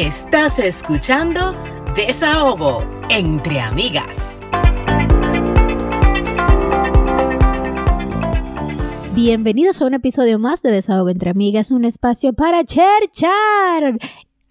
Estás escuchando Desahogo entre amigas. Bienvenidos a un episodio más de Desahogo entre amigas, un espacio para cherchar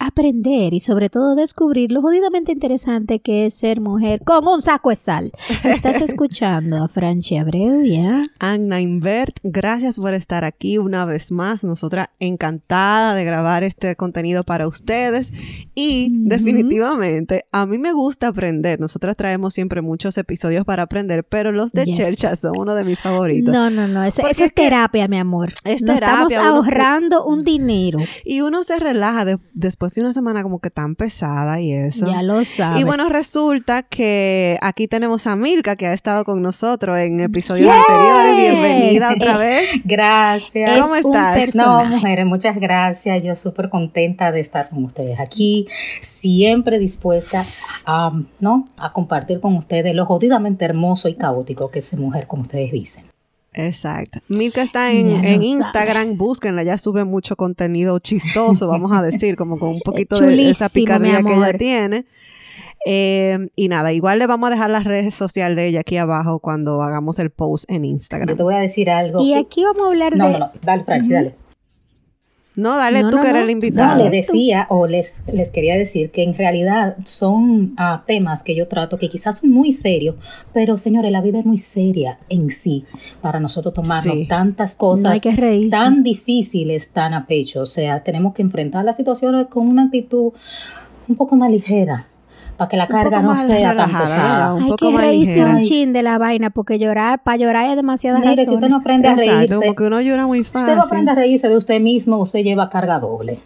aprender y sobre todo descubrir lo jodidamente interesante que es ser mujer con un saco de sal. Estás escuchando a Franchi Abreu, ¿ya? Anna Invert, gracias por estar aquí una vez más. Nosotras encantada de grabar este contenido para ustedes y definitivamente a mí me gusta aprender. Nosotras traemos siempre muchos episodios para aprender, pero los de Chercha son uno de mis favoritos. No, no, no, esa es, terapia, mi amor. Es terapia. Estamos ahorrando un dinero. Y uno se relaja después de una semana como que tan pesada y eso. Ya lo sabes. Y bueno, resulta que aquí tenemos a Milka que ha estado con nosotros en episodios anteriores. Bienvenida otra vez. Gracias. ¿Cómo estás? No, mujeres, muchas gracias. Yo súper contenta de estar con ustedes aquí. Siempre dispuesta a, ¿no? a compartir con ustedes lo jodidamente hermoso y caótico que es mujer, como ustedes dicen. Exacto. Milka está en, Instagram, búsquenla, ya sube mucho contenido chistoso, vamos a decir, como con un poquito de esa picardía que ella tiene. Eh, y nada, igual le vamos a dejar las redes sociales de ella aquí abajo cuando hagamos el post en Instagram. Yo te voy a decir algo. Y aquí vamos a hablar de... No, no, no, dale, Franchi, dale. No, dale tú que eres el invitado. No, le decía o les, les quería decir que en realidad son ah, temas que yo trato que quizás son muy serios, pero señores, la vida es muy seria en sí para nosotros tomarnos tantas cosas tan difíciles, tan a pecho. O sea, tenemos que enfrentar las situaciones con una actitud un poco más ligera para que la carga no sea tan pesada. Un Hay que reírse un chin de la vaina, porque llorar, para llorar es demasiada Mire, si usted no aprende a reírse, como que uno llora muy fácil. Si usted no aprende a reírse de usted mismo, usted lleva carga doble.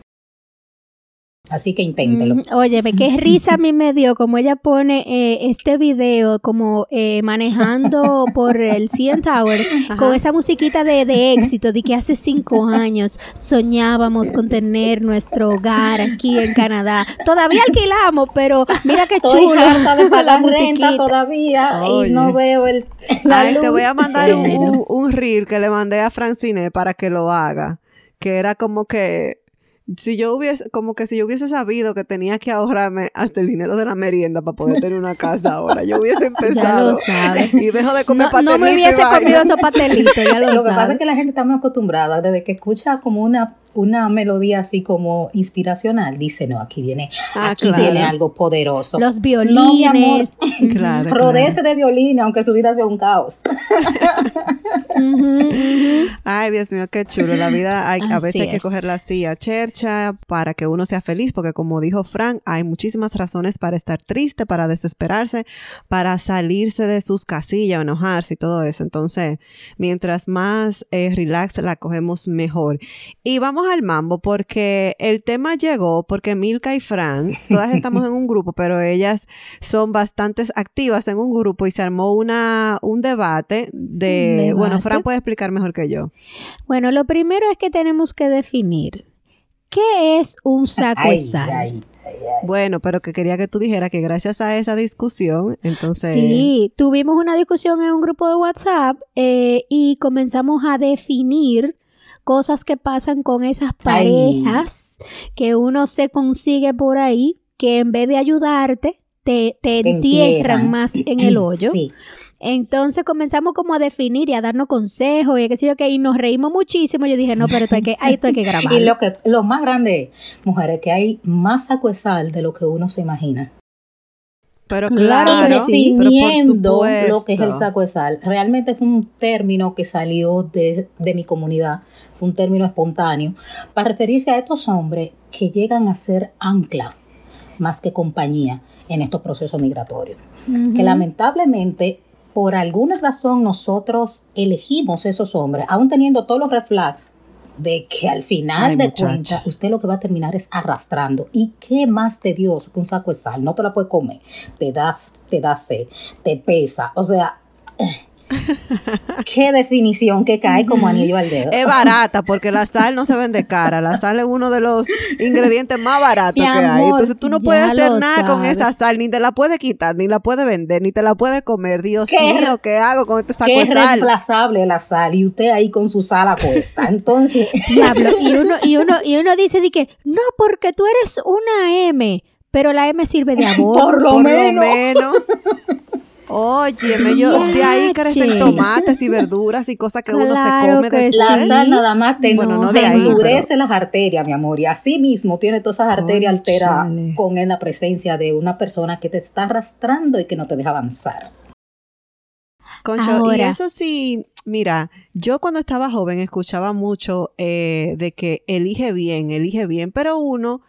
Así que inténtelo. Mm, óyeme, qué risa a mí me dio como ella pone eh, este video como eh, manejando por el CN Tower con esa musiquita de, de, éxito de que hace cinco años soñábamos con tener nuestro hogar aquí en Canadá. Todavía alquilamos, pero mira qué chulo. Estoy de pagar renta todavía y no veo el Ay, Te voy a mandar un, un, un reel que le mandé a Francine para que lo haga. Que era como que si yo hubiese, como que si yo hubiese sabido que tenía que ahorrarme hasta el dinero de la merienda para poder tener una casa ahora, yo hubiese empezado. Ya lo Y dejo de comer no, No me hubiese comido esos patelitos, ya lo, lo que pasa es que la gente está muy acostumbrada desde que escucha como una una melodía así como inspiracional, dice, no, aquí viene, ah, aquí viene algo poderoso. Los violines. claro, Rodece de violines, aunque su vida sea un caos. Ay, Dios mío, qué chulo. La vida hay, a veces hay que cogerla así a chercha para que uno sea feliz, porque como dijo Frank, hay muchísimas razones para estar triste, para desesperarse, para salirse de sus casillas, enojarse y todo eso. Entonces, mientras más eh, relax la cogemos, mejor. Y vamos al mambo porque el tema llegó porque Milka y Fran, todas estamos en un grupo, pero ellas son bastante activas en un grupo y se armó una, un debate de, bueno, Fran puede explicar mejor que yo. Bueno, lo primero es que tenemos que definir qué es un saco de sal. Bueno, pero que quería que tú dijeras que gracias a esa discusión, entonces... Sí, tuvimos una discusión en un grupo de WhatsApp eh, y comenzamos a definir cosas que pasan con esas parejas que uno se consigue por ahí, que en vez de ayudarte, te, entierran, más en el hoyo. Entonces comenzamos como a definir y a darnos consejos y qué sé yo que y nos reímos muchísimo. Yo dije, no, pero esto hay que, esto hay que grabar. y lo que lo más grande, mujeres, que hay más saco de sal de lo que uno se imagina. Pero claro, definiendo lo que es el saco de sal. Realmente fue un término que salió de, de, mi comunidad, fue un término espontáneo, para referirse a estos hombres que llegan a ser ancla más que compañía en estos procesos migratorios. Que lamentablemente, por alguna razón, nosotros elegimos esos hombres, aún teniendo todos los reflex de que al final de cuentas usted lo que va a terminar es arrastrando. ¿Y qué más tedioso que un saco de sal? No te la puedes comer, te das, te da sed, te pesa. O sea, Qué definición que cae como anillo al dedo. Es barata porque la sal no se vende cara. La sal es uno de los ingredientes más baratos que hay. Entonces tú no puedes hacer nada con esa sal, ni te la puedes quitar, ni la puedes vender, ni te la puedes comer. Dios mío, ¿qué hago con este saco de sal? Es reemplazable la sal y usted ahí con su sal apuesta. Entonces, diablo. Y uno, y uno, y uno dice de que no, porque tú eres una M. Pero la M sirve de amor. Por lo menos. Óyeme, yo de ahí crecen tomates y verduras y cosas que uno se come. De la sal nada más te, endurece las arterias, mi amor. Y así mismo tiene todas esas arterias alteradas con la presencia de una persona que te está arrastrando y que no te deja avanzar. Concho, y eso sí, mira, yo cuando estaba joven escuchaba mucho eh, de que elige bien, elige bien, pero uno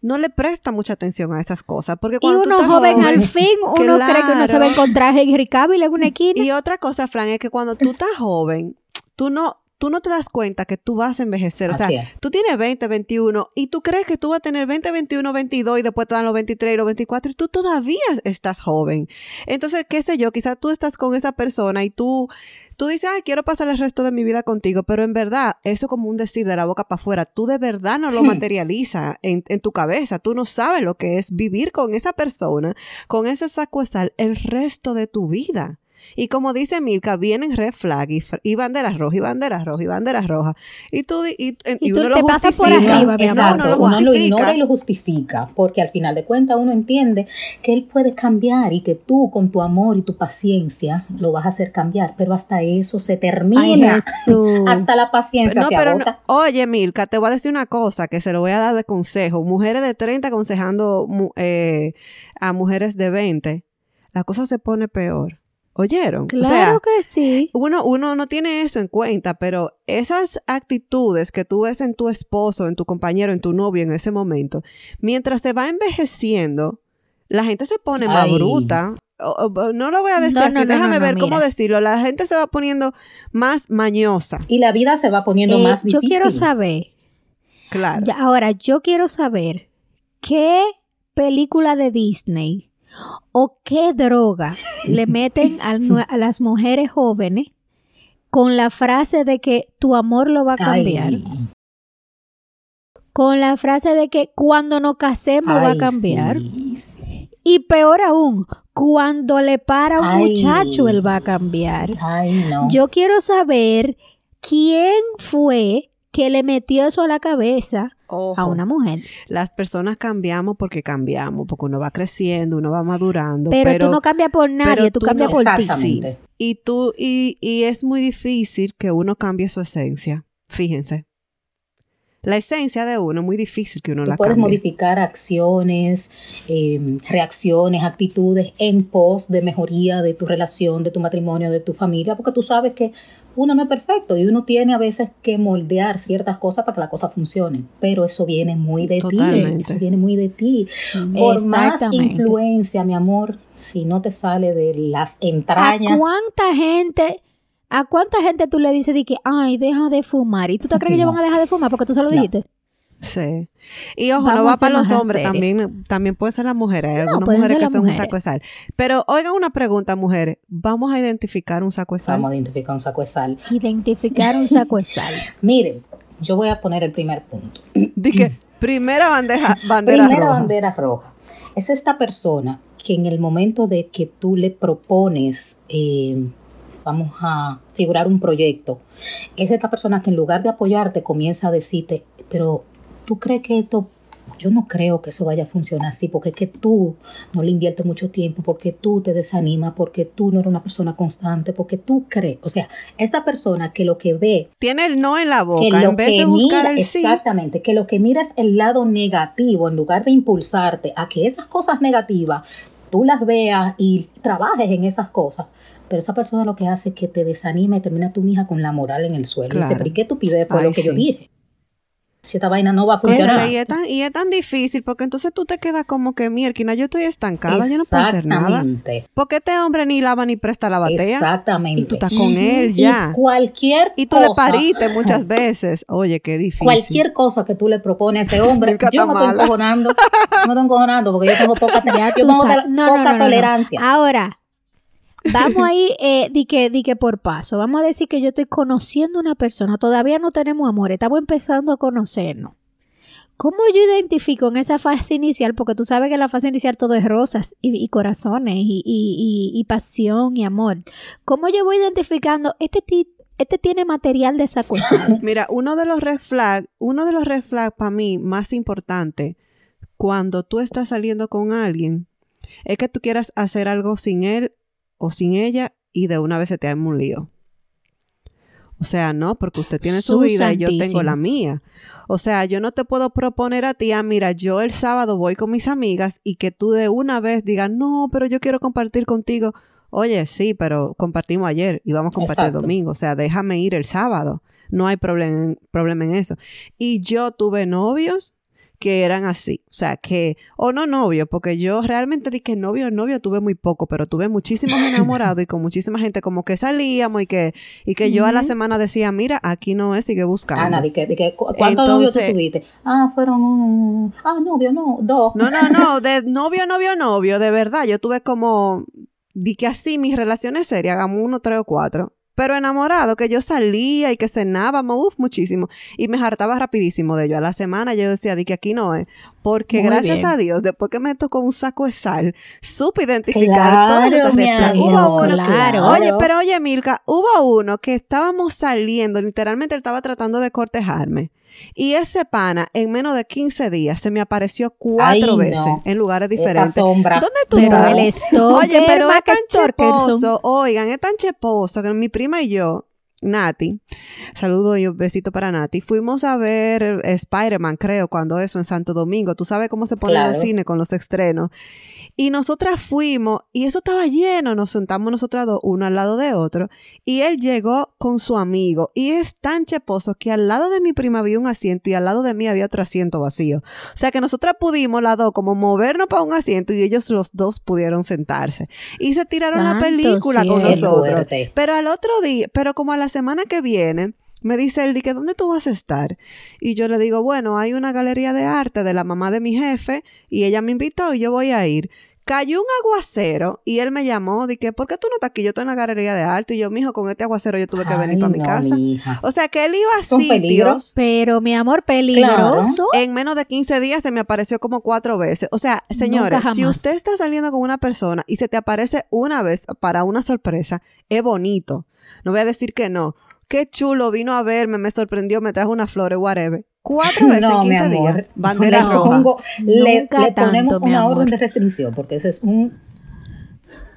no le presta mucha atención a esas cosas. Porque cuando y uno joven, al fin, uno cree que uno se va a encontrar Henry Cavill en una esquina. Y otra cosa, Fran, es que cuando tú estás joven, tú no, tú no te das cuenta que tú vas a envejecer. o sea, tú tienes 20, 21 y tú crees que tú vas a tener 20, 21, 22 y después te dan los 23 y los 24 y tú todavía estás joven. Entonces, qué sé yo, quizás tú estás con esa persona y tú tú dices, ay, quiero pasar el resto de mi vida contigo, pero en verdad, eso como un decir de la boca para afuera, tú de verdad no lo hmm. materializa en, en, tu cabeza, tú no sabes lo que es vivir con esa persona, con ese saco de sal el resto de tu vida. Y como dice Milka, vienen red flag y, banderas rojas y banderas rojas y banderas rojas. Y tú, y, uno lo pasas por arriba, uno, lo ignora y lo justifica, porque al final de cuentas uno entiende que él puede cambiar y que tú con tu amor y tu paciencia lo vas a hacer cambiar, pero hasta eso se termina. hasta la paciencia no, se pero oye, Milka, te voy a decir una cosa que se lo voy a dar de consejo. Mujeres de 30 aconsejando eh, a mujeres de 20, la cosa se pone peor. ¿Oyeron? Claro que sí. Uno, uno no tiene eso en cuenta, pero esas actitudes que tú ves en tu esposo, en tu compañero, en tu novio en ese momento, mientras se va envejeciendo, la gente se pone más bruta. no lo voy a decir así, déjame ver cómo decirlo. La gente se va poniendo más mañosa. Y la vida se va poniendo eh, más difícil. Yo quiero saber. Claro. ahora, yo quiero saber qué película de Disney o qué droga le meten a, las mujeres jóvenes con la frase de que tu amor lo va a cambiar. Con la frase de que cuando nos casemos va a cambiar. Y peor aún, cuando le para a un muchacho, él va a cambiar. Yo quiero saber quién fue que le metió eso a la cabeza a una mujer. Las personas cambiamos porque cambiamos, porque uno va creciendo, uno va madurando. Pero, tú no cambias por nadie, tú, cambias por ti. Y tú, y, y es muy difícil que uno cambie su esencia. Fíjense. La esencia de uno es muy difícil que uno tú la puedes modificar acciones, em, reacciones, actitudes en pos de mejoría de tu relación, de tu matrimonio, de tu familia, porque tú sabes que uno no es perfecto y uno tiene a veces que moldear ciertas cosas para que la cosa funcione, pero eso viene muy de ti, eso viene muy de ti. Por más influencia, mi amor, si no te sale de las entrañas. ¿A cuánta gente ¿A cuánta gente tú le dices de que, ay, deja de fumar? ¿Y tú te crees que ellos van a dejar de fumar porque tú se lo dijiste? Sí. Y ojo, no va para los hombres, también, también puede ser las mujeres. Hay algunas mujeres que son un saco de sal. Pero oigan una pregunta, mujeres. Vamos a identificar un saco de sal. Vamos a identificar un saco de sal. Identificar un saco de sal. Miren, yo voy a poner el primer punto. Dije, primera bandeja, bandera primera bandera roja. Es esta persona que en el momento de que tú le propones eh, vamos a figurar un proyecto, es esta persona que en lugar de apoyarte comienza a decirte, pero tú crees que esto, yo no creo que eso vaya a funcionar así, porque es que tú no le inviertes mucho tiempo, porque tú te desanimas, porque tú no eres una persona constante, porque tú crees, o sea, esta persona que lo que ve... Tiene el no en la boca, en vez de buscar el sí. Exactamente, que lo que mira es el lado negativo, en lugar de impulsarte a que esas cosas negativas tú las veas y trabajes en esas cosas, pero esa persona lo que hace es que te desanima y termina tu hija con la moral en el suelo. Y dice, pero ¿qué estupidez fue lo que yo dije? Si esta vaina no va a funcionar. y, es tan, y es tan difícil porque entonces tú te quedas como que, mierda, yo estoy estancada, yo no puedo hacer nada. Porque este hombre ni lava ni presta la batea. Exactamente. Y tú estás con él ya. Y cualquier Y tú le pariste muchas veces. Oye, qué difícil. Cualquier cosa que tú le propones a ese hombre, yo me estoy encojonando. me estoy encojonando porque yo tengo poca, yo tengo poca tolerancia. Ahora, vamos ahí, eh, di, que, di que por paso. Vamos a decir que yo estoy conociendo una persona. Todavía no tenemos amor, estamos empezando a conocernos. ¿Cómo yo identifico en esa fase inicial? Porque tú sabes que en la fase inicial todo es rosas y, corazones y, y, pasión y amor. ¿Cómo yo voy identificando este tipo? Este tiene material de esa Mira, uno de los red flags, uno de los red flags para mí más importante cuando tú estás saliendo con alguien es que tú quieras hacer algo sin él o sin ella y de una vez se te haga un lío. O sea, no, porque usted tiene su, vida y yo tengo la mía. O sea, yo no te puedo proponer a ti, ah, mira, yo el sábado voy con mis amigas y que tú de una vez digas, no, pero yo quiero compartir contigo. Oye, sí, pero compartimos ayer y vamos a compartir el domingo. O sea, déjame ir el sábado. No hay problema en eso. Y yo tuve novios que eran así. O sea, que, o no novio, porque yo realmente dije novio, novio tuve muy poco, pero tuve muchísimos enamorados y con muchísima gente como que salíamos y que, y que yo a la semana decía, mira, aquí no es, sigue buscando. Ana, de que, ¿cuántos novios tú tuviste? Ah, fueron un, ah, novio, no, dos. No, no, no, de novio, novio, novio, de verdad, yo tuve como, di que así mis relaciones serias, hagamos uno, tres o cuatro pero enamorado, que yo salía y que cenábamos, uff, muchísimo. Y me hartaba rapidísimo de ello. A la semana yo decía, di que aquí no es. Porque gracias a Dios, después que me tocó un saco de sal, supe identificar todas esas Hubo uno claro. oye, pero oye, Milka, hubo uno que estábamos saliendo, literalmente él estaba tratando de cortejarme. Y ese pana, en menos de 15 días, se me apareció cuatro veces en lugares diferentes. ¿Dónde tú pero estás? Oye, pero es tan cheposo. Oigan, es tan cheposo que mi prima y yo, Nati, saludo y un besito para Nati. Fuimos a ver Spider-Man, creo, cuando eso en Santo Domingo. Tú sabes cómo se pone el cine con los estrenos. Y nosotras fuimos y eso estaba lleno, nos sentamos nosotras dos, uno al lado de otro, y él llegó con su amigo y es tan cheposo que al lado de mi prima había un asiento y al lado de mí había otro asiento vacío. O sea que nosotras pudimos las dos como movernos para un asiento y ellos los dos pudieron sentarse. Y se tiraron la película con nosotros. Pero al otro día, pero como a la semana que viene, me dice él, que ¿dónde tú vas a estar? Y yo le digo, bueno, hay una galería de arte de la mamá de mi jefe y ella me invitó y yo voy a ir cayó un aguacero y él me llamó, dije, ¿por qué tú no estás aquí? Yo estoy en la galería de arte y yo, mijo, con este aguacero yo tuve que venir para mi casa. O sea, que él iba a sitios. Pero, mi amor, peligroso. En menos de 15 días se me apareció como cuatro veces. O sea, señores, si usted está saliendo con una persona y se te aparece una vez para una sorpresa, es bonito. No voy a decir que no. Qué chulo, vino a verme, me sorprendió, me trajo unas flores, whatever cuatro veces en 15 días. Bandera roja. le, ponemos una orden de restricción porque ese es un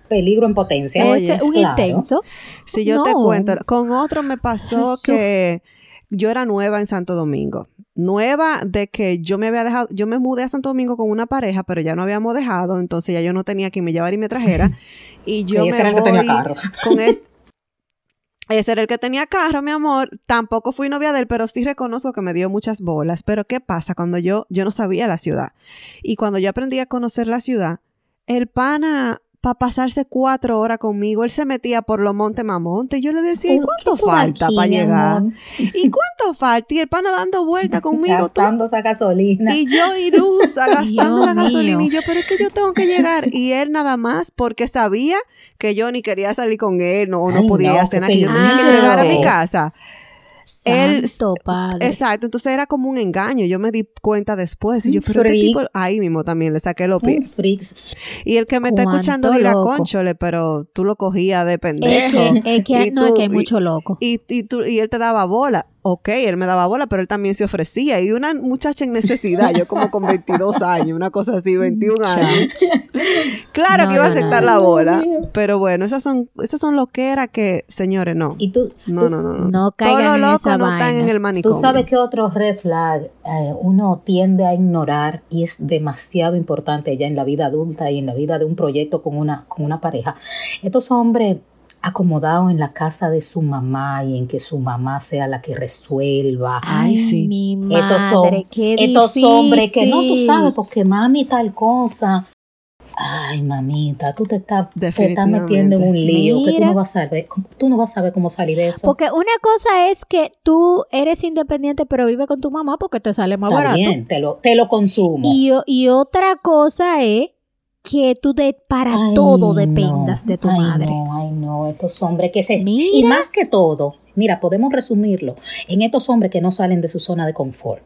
peligro en potencia. es un intenso. Si yo te cuento, con otro me pasó que yo era nueva en Santo Domingo. Nueva de que yo me había dejado, yo me mudé a Santo Domingo con una pareja, pero ya no habíamos dejado, entonces ya yo no tenía quien me llevara y me trajera. Y yo me voy con este ese era el que tenía carro, mi amor. Tampoco fui novia de él, pero sí reconozco que me dio muchas bolas. Pero ¿qué pasa cuando yo, yo no sabía la ciudad? Y cuando yo aprendí a conocer la ciudad, el pana para pasarse cuatro horas conmigo. Él se metía por los montes mamonte. Y yo le decía, ¿y cuánto falta para llegar? ¿Y cuánto falta? Y el pana dando vuelta conmigo. Gastando esa gasolina. Y yo y Luz gastando la gasolina. Y yo, pero es que yo tengo que llegar. Y él nada más porque sabía que yo ni quería salir con él, no, no podía hacer nada, que yo tenía que llegar a mi casa. Santo padre. Exacto, entonces era como un engaño. Yo me di cuenta después. Y yo, pero este tipo, ahí mismo también le saqué los pies. Y el que me está escuchando dirá, conchole, pero tú lo cogías de pendejo. Es que, no, es que hay mucho loco. Y, y, tú, y él te daba bola ok, él me daba bola, pero él también se ofrecía. Y una muchacha en necesidad, yo como con 22 años, una cosa así, 21 años. claro que iba a aceptar la bola. Pero bueno, esas son, esas son lo que era que, señores, no. Y tú, no, no, no, no. no Todos los locos no están en el manicomio. Tú sabes que otro red flag eh, uno tiende a ignorar y es demasiado importante ya en la vida adulta y en la vida de un proyecto con una, con una pareja. Estos hombres acomodado en la casa de su mamá y en que su mamá sea la que resuelva. Ay, sí. Mi madre, estos, qué estos hombres que no, tú sabes, porque mami tal cosa. Ay, mamita, tú te estás, metiendo en un lío que tú no vas a saber, tú no vas a saber cómo salir de eso. Porque una cosa es que tú eres independiente pero vive con tu mamá porque te sale más Está barato. Bien, te lo, te lo consumo. Y, y otra cosa es que tú de, para todo dependas de tu madre. No, ay, no, estos hombres que se... Y más que todo, mira, podemos resumirlo en estos hombres que no salen de su zona de confort.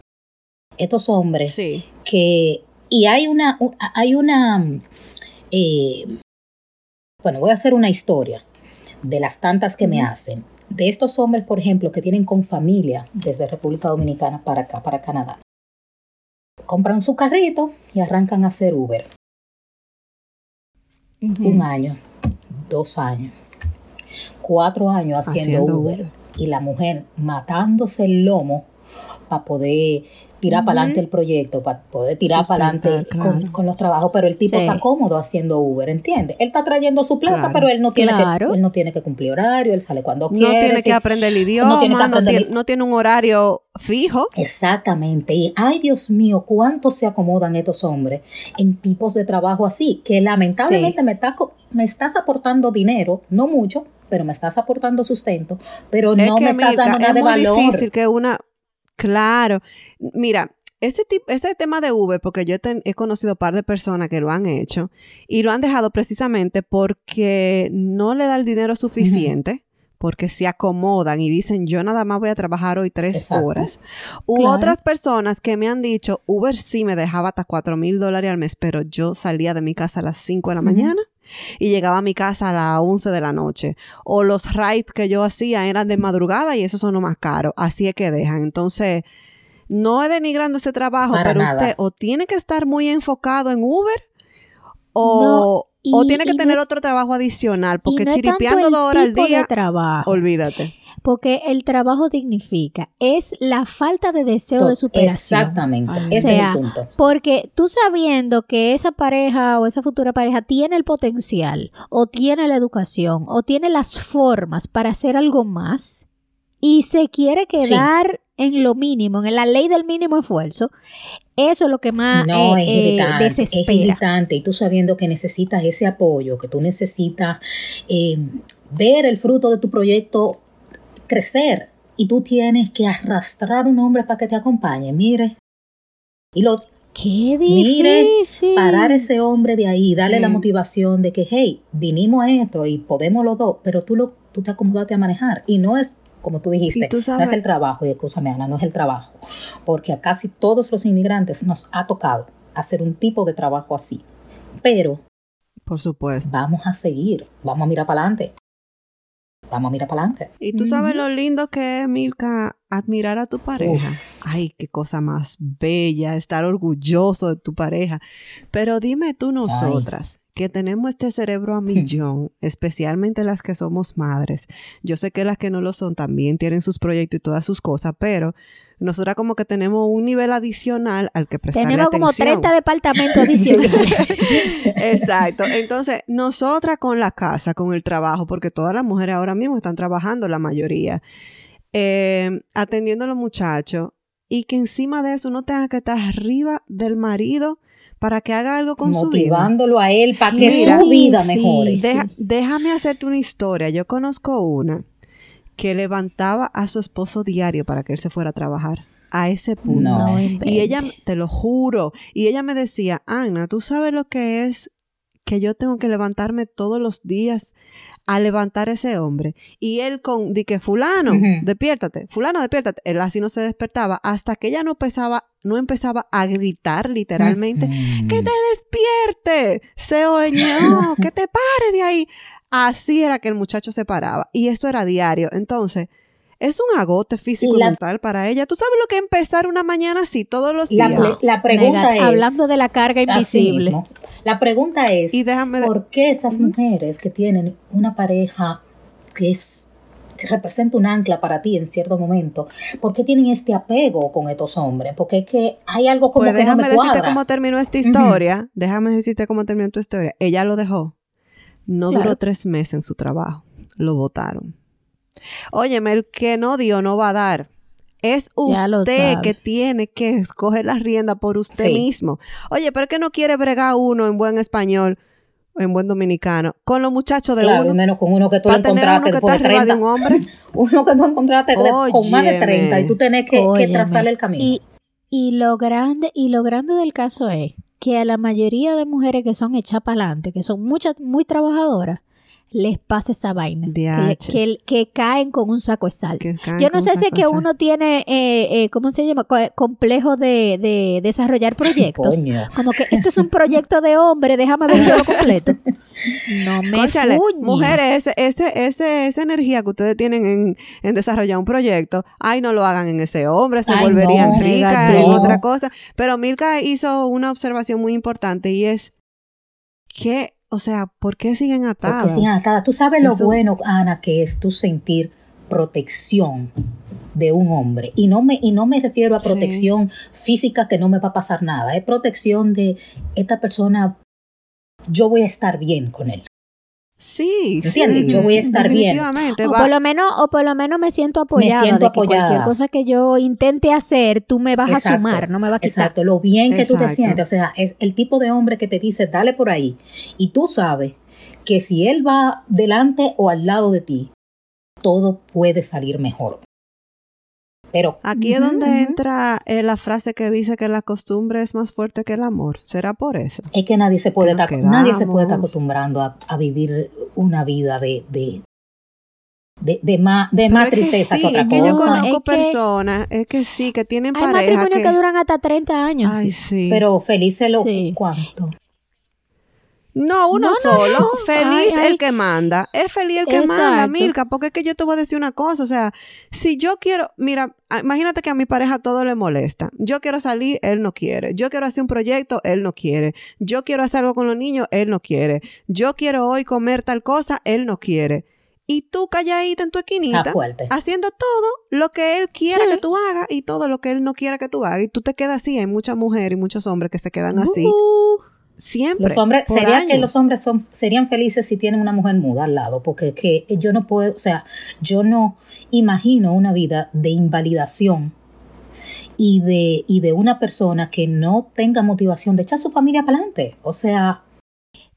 Estos hombres sí. que... Y hay una... Hay una eh, bueno, voy a hacer una historia de las tantas que me hacen. De estos hombres, por ejemplo, que vienen con familia desde República Dominicana para acá, para Canadá. Compran su carrito y arrancan a hacer Uber un año, dos años, cuatro años haciendo, Uber. Y la mujer matándose el lomo para poder tirar para adelante el proyecto, para poder tirar para adelante con, los trabajos, pero el tipo está cómodo haciendo Uber, ¿entiendes? Él está trayendo su plata, pero él no, tiene que, él no tiene que cumplir horario, él sale cuando quiere. No tiene que aprender el idioma, no tiene, un horario fijo. Exactamente. Y ay, Dios mío, cuánto se acomodan estos hombres en tipos de trabajo así, que lamentablemente me, está, me estás aportando dinero, no mucho, pero me estás aportando sustento, pero no me estás dando nada de valor. Es difícil que una Claro. Mira, ese, tipo, ese tema de Uber, porque yo he, conocido un par de personas que lo han hecho y lo han dejado precisamente porque no le da el dinero suficiente. Porque se acomodan y dicen, yo nada más voy a trabajar hoy tres horas. U otras personas que me han dicho, Uber sí me dejaba hasta cuatro mil dólares al mes, pero yo salía de mi casa a las cinco de la mañana y llegaba a mi casa a las 11 de la noche. O los rides que yo hacía eran de madrugada y esos son los más caros. Así es que dejan. Entonces, no es denigrando ese trabajo, pero usted o tiene que estar muy enfocado en Uber o, o tiene que tener otro trabajo adicional, porque chiripeando dos horas al día, olvídate porque el trabajo dignifica, es la falta de deseo de superación. Exactamente, ese es el punto. Porque tú sabiendo que esa pareja o esa futura pareja tiene el potencial, o tiene la educación, o tiene las formas para hacer algo más, y se quiere quedar en lo mínimo, en la ley del mínimo esfuerzo, eso es lo que más no, eh, eh, desespera. Es irritante, y tú sabiendo que necesitas ese apoyo, que tú necesitas eh, ver el fruto de tu proyecto crecer y tú tienes que arrastrar un hombre para que te acompañe. Mire. Y lo. Qué difícil. Mire, parar ese hombre de ahí, darle la motivación de que, hey, vinimos a esto y podemos los dos, pero tú, lo, tú te acomodaste a manejar. Y no es como tú dijiste, no es el trabajo, y escúchame Ana, no es el trabajo, porque a casi todos los inmigrantes nos ha tocado hacer un tipo de trabajo así. Pero, por supuesto, vamos a seguir, vamos a mirar para adelante vamos a mirar para adelante. Y tú sabes lo lindo que es, Milka, admirar a tu pareja. Ay, qué cosa más bella, estar orgulloso de tu pareja. Pero dime tú nosotras. que tenemos este cerebro a millón, especialmente las que somos madres. Yo sé que las que no lo son también tienen sus proyectos y todas sus cosas, pero nosotras como que tenemos un nivel adicional al que prestarle Tenemos como 30 departamentos adicionales. Exacto. Entonces, nosotras con la casa, con el trabajo, porque todas las mujeres ahora mismo están trabajando, la mayoría, eh, atendiendo a los muchachos, y que encima de eso uno tenga que estar arriba del marido para que haga algo con su vida. Motivándolo a él para que su vida mejore. Déjame hacerte una historia. Yo conozco una que levantaba a su esposo diario para que él se fuera a trabajar. A ese punto. y ella, te lo juro, y ella me decía, Ana, ¿tú sabes lo que es que yo tengo que levantarme todos los días a levantar ese hombre. Y él con, di que fulano, despiértate, fulano, despiértate. Él así no se despertaba hasta que ella no empezaba, no empezaba a gritar literalmente, que te despierte, se oñó, que te pare de ahí. Así era que el muchacho se paraba. Y eso era diario. Entonces, es un agote físico y mental para ella. ¿Tú sabes lo que es empezar una mañana así todos los días? La, pregunta es... Hablando de la carga invisible. La pregunta es, ¿por qué esas mujeres que tienen una pareja que es que representa un ancla para ti en cierto momento, ¿por qué tienen este apego con estos hombres? Porque es que hay algo como pues que no me decirte cómo terminó esta historia. Déjame decirte cómo terminó tu historia. Ella lo dejó. No duró tres meses en su trabajo. Lo votaron. Óyeme, el que no dio no va a dar. Es usted que tiene que escoger la rienda por usted mismo. Oye, pero es que no quiere bregar uno en buen español, en buen dominicano, con los muchachos de claro, menos con uno que tú encontraste uno que de 30. De un hombre. uno que tú encontraste con más de 30 y tú tenés que, trazarle el camino. Y, y, lo grande, y lo grande del caso es que a la mayoría de mujeres que son hechas para adelante, que son muchas, muy trabajadoras, les pasa esa vaina. Que, que, caen con un saco de sal. Yo no sé si es que uno tiene, eh, eh, ¿cómo se llama? complejo de, de desarrollar proyectos. Como que esto es un proyecto de hombre, déjame verlo completo. No me Cónchale, Mujeres, ese, ese, esa energía que ustedes tienen en, en, desarrollar un proyecto, ay, no lo hagan en ese hombre, se volverían ricas en otra cosa. Pero Milka hizo una observación muy importante y es que o sea, ¿por qué siguen atadas? Porque siguen atadas. Tú sabes lo bueno, Ana, que es tú sentir protección de un hombre. Y no me, y no me refiero a protección física que no me va a pasar nada. Es protección de esta persona, yo voy a estar bien con él. Sí, ¿entiendes? yo voy a estar bien. O por lo menos, o por lo menos me siento apoyada. Me siento apoyada. cualquier cosa que yo intente hacer, tú me vas a sumar, no me vas a quitar. Exacto, lo bien que tú te sientes. O sea, es el tipo de hombre que te dice, dale por ahí. Y tú sabes que si él va delante o al lado de ti, todo puede salir mejor. Pero aquí es donde entra eh, la frase que dice que la costumbre es más fuerte que el amor. ¿Será por eso? Es que nadie se puede, estar, nadie se puede estar acostumbrando a, vivir una vida de, de, de, más, de más tristeza que, otra cosa. yo conozco personas, es que sí, que tienen Hay pareja que... que duran hasta 30 años. Ay, sí. Pero felices lo cuánto. No, uno solo. Feliz el que manda. Es feliz el que manda, Milka. Porque es que yo te voy a decir una cosa. O sea, si yo quiero, mira, imagínate que a mi pareja todo le molesta. Yo quiero salir, él no quiere. Yo quiero hacer un proyecto, él no quiere. Yo quiero hacer algo con los niños, él no quiere. Yo quiero hoy comer tal cosa, él no quiere. Y tú calladita en tu esquinita, haciendo todo lo que él quiera que tú hagas y todo lo que él no quiera que tú hagas. Y tú te quedas así. Hay muchas mujeres y muchos hombres que se quedan así. Siempre. Los hombres, sería que los hombres son, serían felices si tienen una mujer muda al lado, porque que yo no puedo, o sea, yo no imagino una vida de invalidación y de, y de una persona que no tenga motivación de echar su familia para adelante. O sea,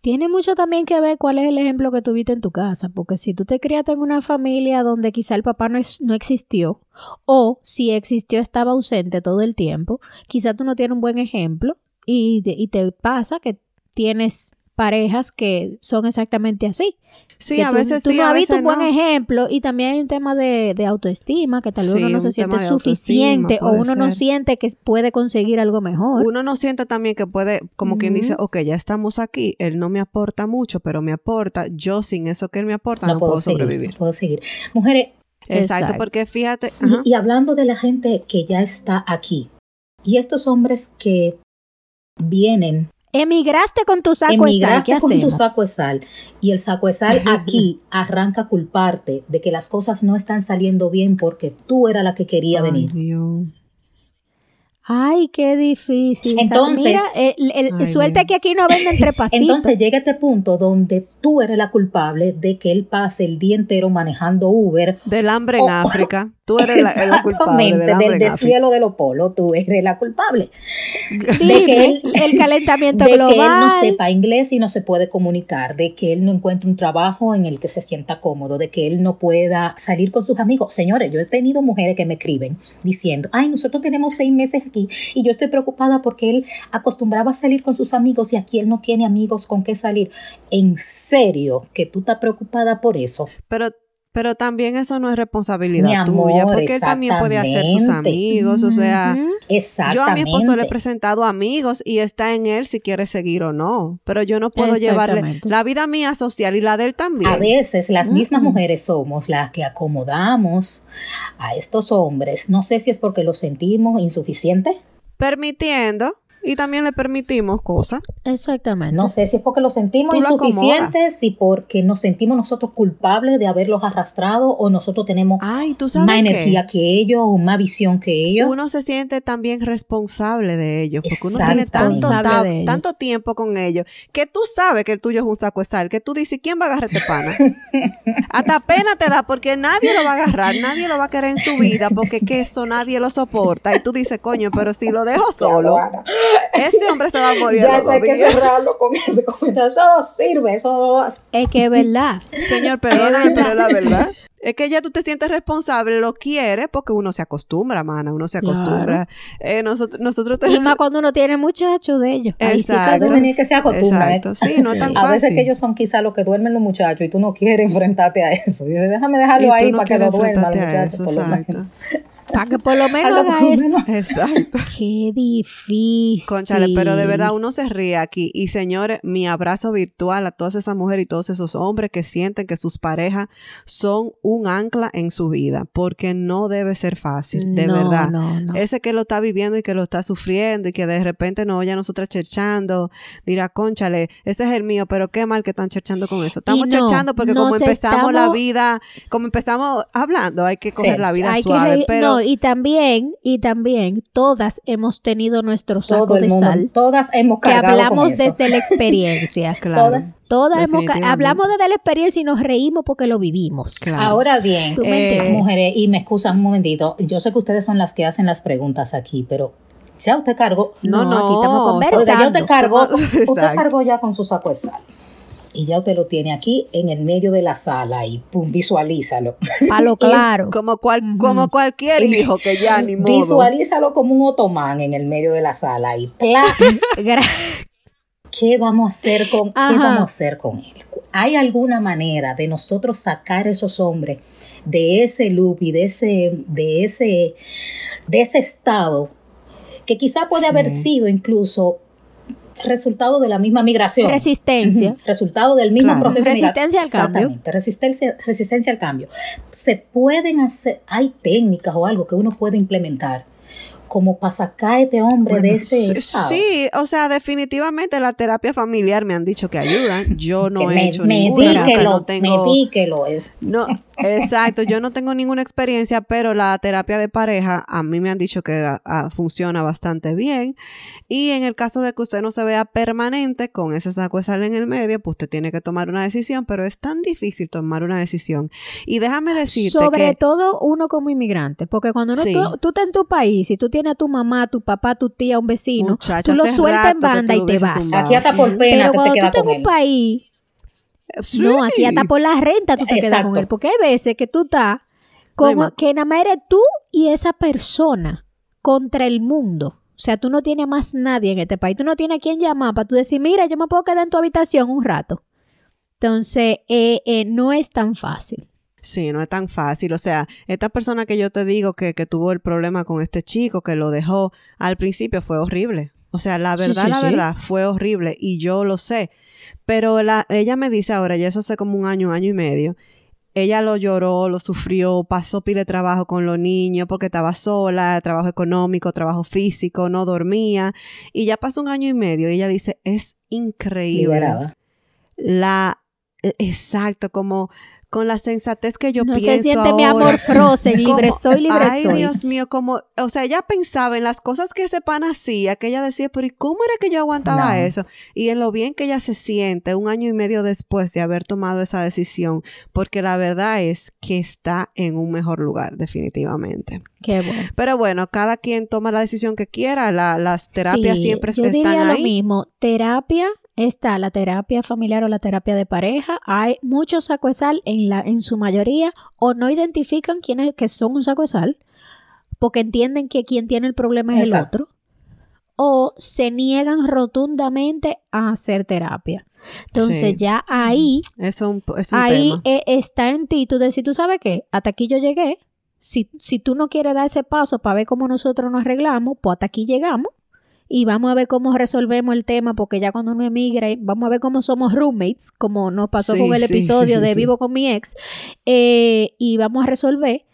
tiene mucho también que ver cuál es el ejemplo que tuviste en tu casa, porque si tú te criaste en una familia donde quizá el papá no, no existió, o si existió estaba ausente todo el tiempo, quizá tú no tienes un buen ejemplo y, y te pasa que tienes parejas que son exactamente así. Sí, a veces tú sí. no has visto un buen ejemplo y también hay un tema de, autoestima que tal vez uno no se siente suficiente o uno no siente que puede conseguir algo mejor. Uno no siente también que puede, como quien dice, ok, ya estamos aquí, él no me aporta mucho, pero me aporta, yo sin eso que él me aporta no, puedo, sobrevivir. puedo seguir. Mujeres. Exacto, porque fíjate. y hablando de la gente que ya está aquí y estos hombres que vienen. Emigraste con tu saco de sal. Emigraste con tu saco de sal. Y el saco de sal aquí arranca a culparte de que las cosas no están saliendo bien porque tú era la que quería venir. Ay, qué difícil. Entonces, mira, suelta que aquí no venden pasitos. Entonces llega este punto donde tú eres la culpable de que él pase el día entero manejando Uber. Del hambre en África. Tú eres la, culpable. Del, del deshielo de los polos, tú eres la culpable. de que él, el calentamiento de global. que él no sepa inglés y no se puede comunicar, de que él no encuentre un trabajo en el que se sienta cómodo, de que él no pueda salir con sus amigos. Señores, yo he tenido mujeres que me escriben diciendo, ay, nosotros tenemos seis meses aquí y yo estoy preocupada porque él acostumbraba a salir con sus amigos y aquí él no tiene amigos con qué salir. En serio que tú estás preocupada por eso. Pero pero también eso no es responsabilidad tuya, porque él también puede hacer sus amigos, o sea, yo a mi esposo le he presentado amigos y está en él si quiere seguir o no, pero yo no puedo llevarle la vida mía social y la de él también. A veces las mismas mujeres somos las que acomodamos a estos hombres, no sé si es porque los sentimos insuficientes. Permitiendo y también le permitimos cosas. Exactamente. No sé si es porque lo sentimos insuficientes, si porque nos sentimos nosotros culpables de haberlos arrastrado o nosotros tenemos más energía que ellos o más visión que ellos. Uno se siente también responsable de ellos porque uno tiene tanto, tanto tiempo con ellos que tú sabes que el tuyo es un saco de sal, que tú dices, ¿quién va a agarrar este pana? Hasta pena te da porque nadie lo va a agarrar, nadie lo va a querer en su vida porque que eso nadie lo soporta y tú dices, coño, pero si lo dejo solo. Ese hombre se va a morir. Ya hay que cerrarlo con ese comentario. Eso no sirve, eso Es que es verdad. Señor, perdóname, pero es la verdad. Es que ya tú te sientes responsable, lo quieres, porque uno se acostumbra, mana, uno se acostumbra. Eh, nosotros, nosotros tenemos... Y más cuando uno tiene muchachos de ellos. Exacto. a veces ni que se acostumbra. ¿eh? Sí, no tan fácil. A veces que ellos son quizá los que duermen los muchachos y tú no quieres enfrentarte a eso. Dices, déjame dejarlo ahí para que lo duerman los muchachos. Exacto. Para que por lo menos haga eso. Exacto. Qué difícil. Conchale, pero de verdad uno se ríe aquí. Y señores, mi abrazo virtual a todas esas mujeres y todos esos hombres que sienten que sus parejas son un ancla en su vida. Porque no debe ser fácil, de verdad. Ese que lo está viviendo y que lo está sufriendo y que de repente no oye a nosotras cherchando, dirá, conchale, ese es el mío, pero qué mal que están cherchando con eso. Estamos cherchando porque como empezamos la vida, como empezamos hablando, hay que coger la vida suave. pero y también, y también, todas hemos tenido nuestro saco de sal. Todas hemos cargado Que hablamos desde la experiencia. claro. Todas, hemos, hablamos desde la experiencia y nos reímos porque lo vivimos. Ahora bien, eh, mujeres, y me excusan un momentito, yo sé que ustedes son las que hacen las preguntas aquí, pero ya usted cargó. No, no, aquí estamos conversando. yo te cargo, usted cargó ya con su saco de sal y ya usted lo tiene aquí en el medio de la sala y pum, visualízalo. A lo claro. como, cual, como cualquier hijo que ya ni modo. Visualízalo como un otomán en el medio de la sala y ¡plá! ¿Qué vamos a hacer con, ¿qué vamos a hacer con él? ¿Hay alguna manera de nosotros sacar a esos hombres de ese loop y de ese, de ese, de ese estado que quizá puede haber sido incluso resultado de la misma migración. Resistencia. Resultado del mismo proceso. Resistencia al cambio. Exactamente, resistencia, resistencia al cambio. Se pueden hacer, hay técnicas o algo que uno puede implementar como para sacar a este hombre de ese estado. Sí, o sea, definitivamente la terapia familiar me han dicho que ayudan. Yo no he hecho ninguna. no tengo, lo es. No, exacto. Yo no tengo ninguna experiencia, pero la terapia de pareja a mí me han dicho que ah, ah, funciona bastante bien. Y en el caso de que usted no se vea permanente con ese saco de sal en el medio, pues usted tiene que tomar una decisión, pero es tan difícil tomar una decisión. Y déjame decirte Sobre todo uno como inmigrante, porque cuando tú, tú, estás en tu país y tú tienes a tu mamá, tu papá, tu tía, un vecino, tú lo sueltas en banda y te vas. Aquí hasta por pena pero cuando tú estás en un país... No, aquí hasta por la renta tú te quedas con él, porque hay veces que tú estás como que nada más eres tú y esa persona contra el mundo. O sea, tú no tienes más nadie en este país. Tú no tienes a quien llamar para tú decir, mira, yo me puedo quedar en tu habitación un rato. Entonces, eh, eh, no es tan fácil. Sí, no es tan fácil. O sea, esta persona que yo te digo que, que tuvo el problema con este chico, que lo dejó al principio, fue horrible. O sea, la verdad, la verdad, fue horrible y yo lo sé. Pero la, ella me dice ahora, ya eso hace como un año, año y medio, ella lo lloró, lo sufrió, pasó pile de trabajo con los niños porque estaba sola, trabajo económico, trabajo físico, no dormía. Y ya pasó un año y medio y ella dice, es increíble. La, exacto, como con la sensatez que yo pienso. No se siente mi amor frozen, libre soy, libre ay, soy. Ay, Dios mío, como, o sea, ella pensaba en las cosas que ese pan hacía, que ella decía, pero ¿y cómo era que yo aguantaba eso? Y en lo bien que ella se siente un año y medio después de haber tomado esa decisión, porque la verdad es que está en un mejor lugar, definitivamente. Qué bueno. Pero bueno, cada quien toma la decisión que quiera, las terapias siempre yo están diría lo mismo, terapia está la terapia familiar o la terapia de pareja. Hay muchos saco de sal en, la, en su mayoría o no identifican quiénes que son un saco de sal porque entienden que quien tiene el problema es el otro o se niegan rotundamente a hacer terapia. Entonces ya ahí, ahí e, está en ti tú decir, tú sabes qué, hasta aquí yo llegué. Si, si tú no quieres dar ese paso para ver cómo nosotros nos arreglamos, pues hasta aquí llegamos y vamos a ver cómo resolvemos el tema, porque ya cuando uno emigra, vamos a ver cómo somos roommates, como nos pasó con el episodio de Vivo con mi ex, eh, y vamos a resolver.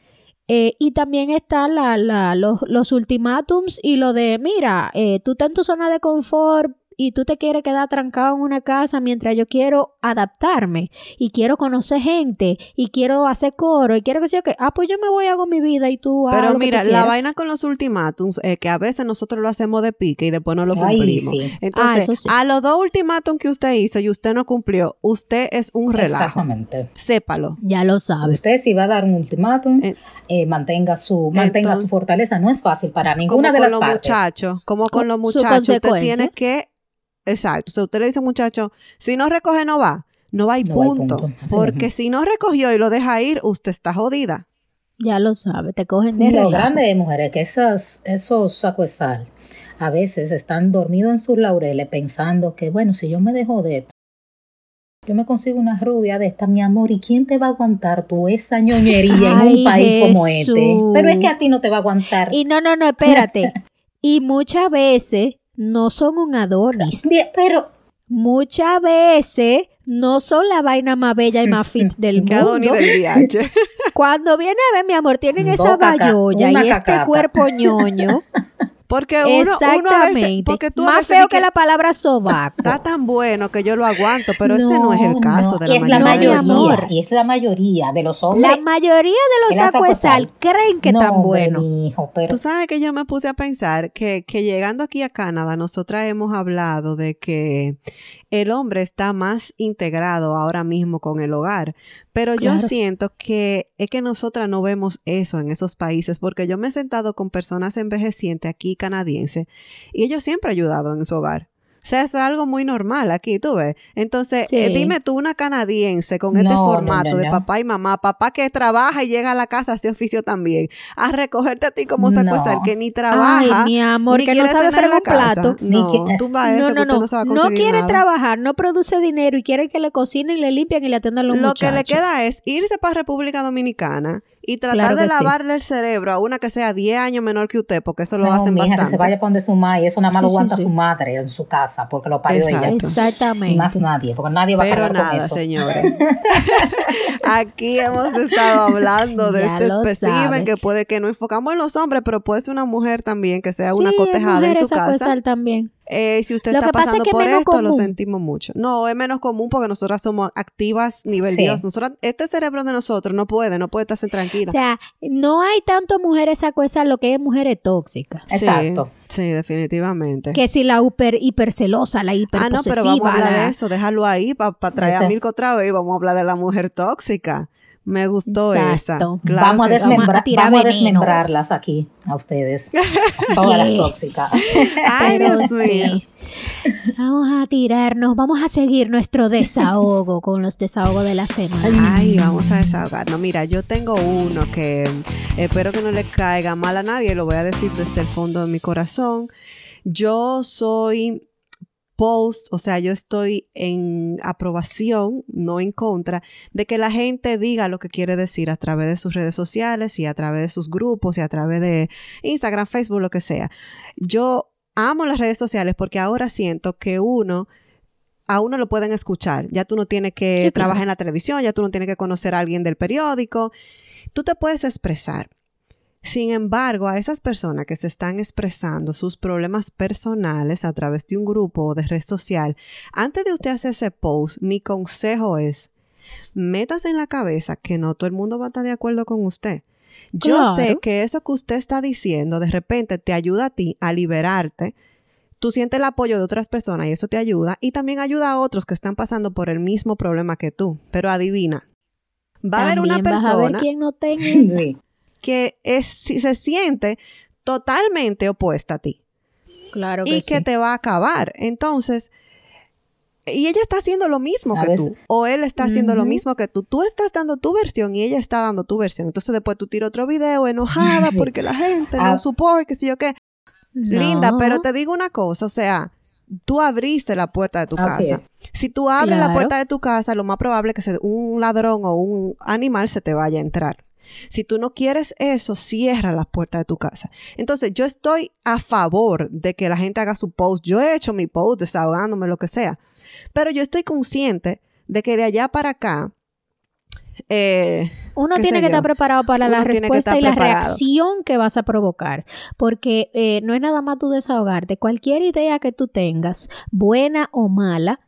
Eh, y también está la, la, los, los ultimátums y lo de, mira, eh, tú estás en tu zona de confort, y tú te quieres quedar trancado en una casa mientras yo quiero adaptarme y quiero conocer gente y quiero hacer coro y quiero que sea que, ah, pues yo me voy hago mi vida y tú Pero mira, la vaina con los ultimátums es que a veces nosotros lo hacemos de pique y después no lo cumplimos. Entonces, ah, a los dos ultimátums que usted hizo y usted no cumplió, usted es un relajo. Exactamente. Sépalo. Ya lo sabe. Usted si va a dar un ultimátum, eh, eh, mantenga su mantenga su fortaleza. No es fácil para ninguna de las los Muchachos, como con, los muchachos, usted tiene que Exacto. O sea, usted le dice, muchacho, si no recoge, no va. No hay punto. porque si no recogió y lo deja ir, usted está jodida. Ya lo sabe, te cogen de Lo grande de mujeres que esas, esos sacos de sal a veces están dormidos en sus laureles pensando que, bueno, si yo me dejo de esto, yo me consigo una rubia de esta, mi amor, ¿y quién te va a aguantar tú esa ñoñería en un país como este? Pero es que a ti no te va a aguantar. Y no, no, no, espérate. y muchas veces no son un Adonis. Pero muchas veces no son la vaina más bella y más fit del mundo. Del Cuando viene a ver, mi amor, tienen esa bayolla y este cuerpo ñoño. Porque uno, Exactamente. porque tú Más feo que, la palabra sobaco. Está tan bueno que yo lo aguanto, pero este no es el caso de la, es la mayoría. Y es la mayoría de los hombres. La mayoría de los sal creen que tan bueno. Tú sabes que yo me puse a pensar que, que llegando aquí a Canadá, nosotras hemos hablado de que el hombre está más integrado ahora mismo con el hogar. Pero yo siento que es que nosotras no vemos eso en esos países, porque yo me he sentado con personas envejecientes aquí canadienses y ellos siempre han ayudado en su hogar. O sea, eso es algo muy normal aquí, tú ves. Entonces, eh, dime tú una canadiense con este formato de papá y mamá, papá que trabaja y llega a la casa a hace oficio también, a recogerte a ti como sacuesar que ni trabaja. Ay, mi amor, que no sabe fregar un plato. No, tú vas a eso no, no, no. no, no quiere trabajar, no produce dinero y quiere que le cocinen, le limpian y le atiendan los Lo que le queda es irse para República Dominicana y tratar de lavarle el cerebro a una que sea 10 años menor que usted, porque eso lo hacen mija, bastante. que se vaya a poner su madre, y eso nada más lo aguanta su madre en su casa, porque lo parió ella. Exactamente. Y más nadie, porque nadie va a Pero nada, con eso. señores. Aquí hemos estado hablando de este espécimen que puede que no enfocamos en los hombres, pero puede ser una mujer también, que sea una cotejada en su casa. también. Eh, si usted está pasando por esto, lo sentimos mucho. No, es menos común porque nosotras somos activas nivel Dios. Nosotras, este cerebro de nosotros no puede, no puede estarse tranquila. O sea, no hay tanto mujeres acuesas lo que es mujeres tóxicas. Exacto. Sí, definitivamente. Que si la hiper, hipercelosa, la hiper Ah, no, pero vamos a hablar de eso, déjalo ahí para traer a Mirko otra vez y vamos a hablar de la mujer tóxica. Me gustó esa. vamos, a desmembrarlas aquí a ustedes. A todas las tóxicas. Ay, Dios mío. Vamos a tirarnos, vamos a seguir nuestro desahogo con los desahogos de la semana. Ay, vamos a desahogarnos. Mira, yo tengo uno que espero que no le caiga mal a nadie, lo voy a decir desde el fondo de mi corazón. Yo soy post, o sea, yo estoy en aprobación, no en contra, de que la gente diga lo que quiere decir a través de sus redes sociales y a través de sus grupos y a través de Instagram, Facebook, lo que sea. Yo amo las redes sociales porque ahora siento que uno a uno lo pueden escuchar. Ya tú no tienes que trabajar en la televisión, ya tú no tienes que conocer a alguien del periódico. Tú te puedes expresar. Sin embargo, a esas personas que se están expresando sus problemas personales a través de un grupo o de red social, antes de usted hacer ese post, mi consejo es, métase en la cabeza que no todo el mundo va a estar de acuerdo con usted. Yo sé que eso que usted está diciendo de repente te ayuda a ti a liberarte. Tú sientes el apoyo de otras personas y eso te ayuda y también ayuda a otros que están pasando por el mismo problema que tú. Pero adivina, va a haber una persona no que es, se siente totalmente opuesta a ti. Claro que y que te va a acabar. Entonces, y ella está haciendo lo mismo que tú. O él está haciendo lo mismo que tú. Tú estás dando tu versión y ella está dando tu versión. Entonces después tú tiras otro video enojada porque la gente no ah. soporta, que si yo qué. Linda, pero te digo una cosa, o sea, tú abriste la puerta de tu casa. Si tú abres la puerta de tu casa, lo más probable es que un ladrón o un animal se te vaya a entrar. Si tú no quieres eso, cierra las puertas de tu casa. Entonces, yo estoy a favor de que la gente haga su post. Yo he hecho mi post desahogándome, lo que sea. Pero yo estoy consciente de que de allá para acá, eh, uno tiene que estar preparado para la respuesta y la reacción que vas a provocar, porque eh, no es nada más tú desahogarte. Cualquier idea que tú tengas, buena o mala,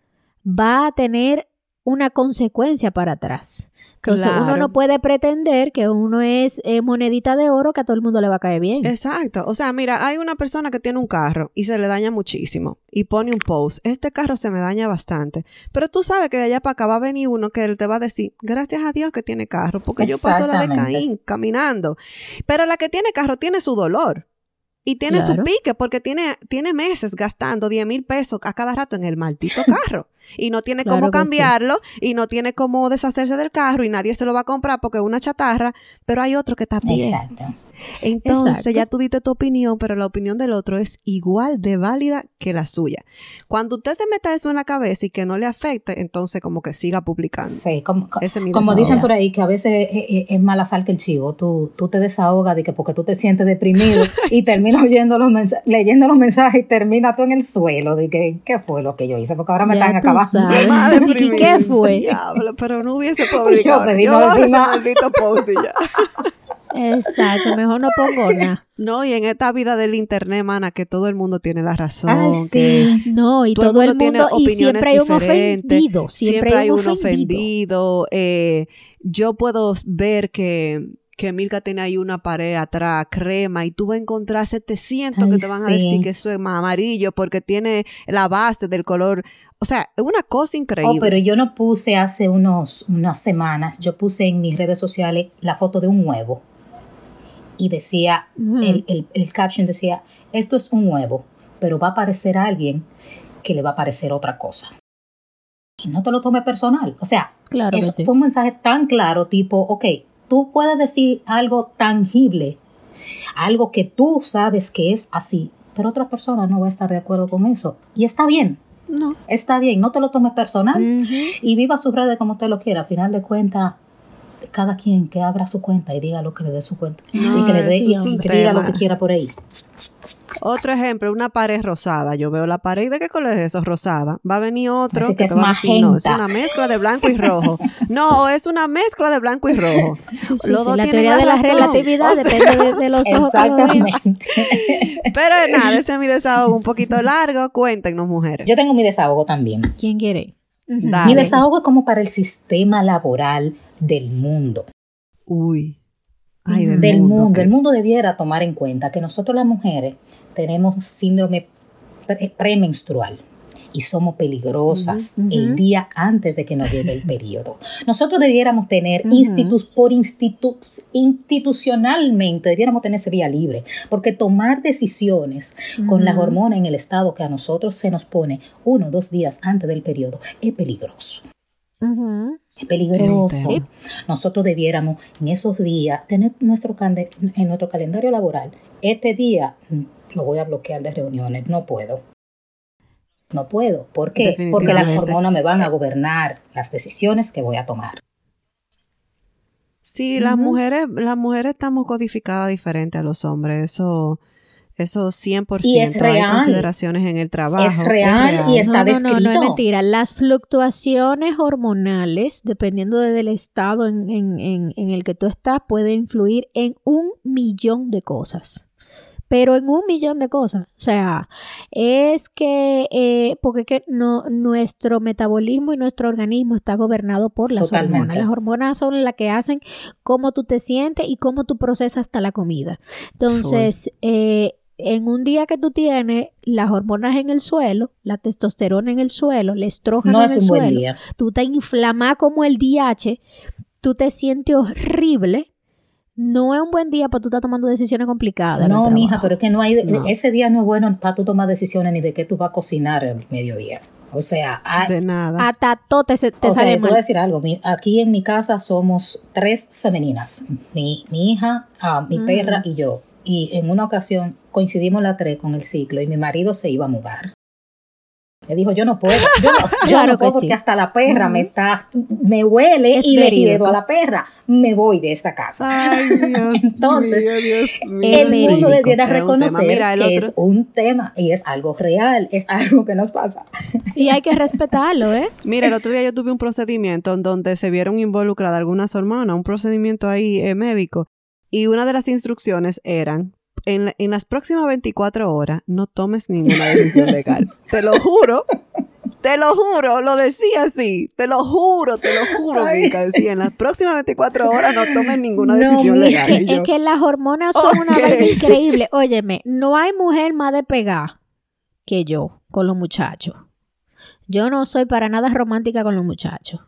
va a tener una consecuencia para atrás. Entonces uno no puede pretender que uno es eh, monedita de oro que a todo el mundo le va a caer bien. Exacto. O sea, mira, hay una persona que tiene un carro y se le daña muchísimo y pone un post. Este carro se me daña bastante. Pero tú sabes que de allá para acá va a venir uno que te va a decir, gracias a Dios que tiene carro, porque yo paso la de Caín caminando. Pero la que tiene carro tiene su dolor. Y tiene su pique porque tiene, tiene meses gastando 10 mil pesos a cada rato en el maldito carro. y no tiene cómo cambiarlo y no tiene cómo deshacerse del carro y nadie se lo va a comprar porque es una chatarra, pero hay otro que está bien. Exacto. Entonces ya tú diste tu opinión, pero la opinión del otro es igual de válida que la suya. Cuando usted se meta eso en la cabeza y que no le afecte, entonces como que siga publicando. Sí, como, como dicen por ahí que a veces es, mala sal que el chivo. Tú, tú te desahogas de que porque tú te sientes deprimido y terminas oyendo los leyendo los mensajes y terminas tú en el suelo de que qué fue lo que yo hice porque ahora me están acabando. ¿Y qué fue? Diablo, pero no hubiese publicado. yo, yo ese maldito post y ya. Exacto, mejor no pongo nada. No, y en esta vida del internet, mana, que todo el mundo tiene la razón. Ay, sí. no, y todo, el mundo, y siempre hay un ofendido. Siempre, hay un ofendido. Eh, yo puedo ver que que Milka tiene ahí una pared atrás, crema, y tú vas a encontrar 700 que te van a decir que eso es más amarillo porque tiene la base del color. O sea, es una cosa increíble. Oh, pero yo no puse hace unos, unas semanas, yo puse en mis redes sociales la foto de un huevo y decía, el, el, caption decía, esto es un huevo, pero va a aparecer alguien que le va a parecer otra cosa. Y no te lo tome personal. O sea, claro eso fue un mensaje tan claro, tipo, ok, tú puedes decir algo tangible, algo que tú sabes que es así, pero otra persona no va a estar de acuerdo con eso. Y está bien. No. Está bien, no te lo tomes personal y viva sus redes como usted lo quiera. A final de cuentas, cada quien que abra su cuenta y diga lo que le dé su cuenta. y que le dé y que diga lo que quiera por ahí. Otro ejemplo, una pared rosada. Yo veo la pared, ¿de qué color es eso? Rosada. Va a venir otro que, es magenta. no, es una mezcla de blanco y rojo. No, es una mezcla de blanco y rojo. la teoría de la relatividad depende de, los ojos. Exactamente. Pero nada, ese es mi desahogo un poquito largo. Cuéntenos, mujeres. Yo tengo mi desahogo también. ¿Quién quiere? Mi desahogo es como para el sistema laboral del mundo. Uy. del, mundo. El mundo debiera tomar en cuenta que nosotros las mujeres tenemos síndrome premenstrual y somos peligrosas el día antes de que nos llegue el periodo. Nosotros debiéramos tener por institucionalmente, debiéramos tener ese día libre, porque tomar decisiones con las hormonas en el estado que a nosotros se nos pone uno o dos días antes del periodo es peligroso. Es peligroso. Nosotros debiéramos en esos días tener nuestro en nuestro calendario laboral. Este día lo voy a bloquear de reuniones. No puedo. No puedo. ¿Por qué? Porque las hormonas me van a gobernar las decisiones que voy a tomar. Sí, las mujeres, las mujeres estamos codificadas diferente a los hombres. Eso eso 100%. Y es real. Hay consideraciones en el trabajo. Es real, y está descrito. No, no, es mentira. Las fluctuaciones hormonales, dependiendo del estado en, en, en, el que tú estás, puede influir en un millón de cosas pero en un millón de cosas. O sea, es que, eh, porque que no, nuestro metabolismo y nuestro organismo está gobernado por las hormonas. Las hormonas son las que hacen cómo tú te sientes y cómo tú procesas hasta la comida. Entonces, eh, en un día que tú tienes las hormonas en el suelo, la testosterona en el suelo, el estrógeno en el suelo, tú te inflamas como el DH, tú te sientes horrible. No es un buen día para tú estar tomando decisiones complicadas. No, mija, pero es que no hay. Ese día no es bueno para tú tomar decisiones ni de qué tú vas a cocinar el mediodía. O sea, de nada. Hasta todo te, te o sale voy a decir algo. aquí en mi casa somos tres femeninas. Mi, mi hija, ah, mi perra y yo y en una ocasión coincidimos la tres con el ciclo y mi marido se iba a mudar. Me dijo, yo no puedo, yo no, puedo porque hasta la perra me está, me huele y le quedo a la perra, me voy de esta casa. Ay, Dios Entonces, el mundo debiera reconocer que es un tema y es algo real, es algo que nos pasa. Y hay que respetarlo, ¿eh? Mira, el otro día yo tuve un procedimiento en donde se vieron involucradas algunas hormonas, un procedimiento ahí eh, médico, y una de las instrucciones eran, en, en, las próximas 24 horas no tomes ninguna decisión legal. te lo juro. Te lo juro, lo decía así. Te lo juro, te lo juro, Mica. Decía, en las próximas 24 horas no tomes ninguna decisión legal. es que las hormonas son una vaina increíble. Óyeme, no hay mujer más de pegar que yo con los muchachos. Yo no soy para nada romántica con los muchachos.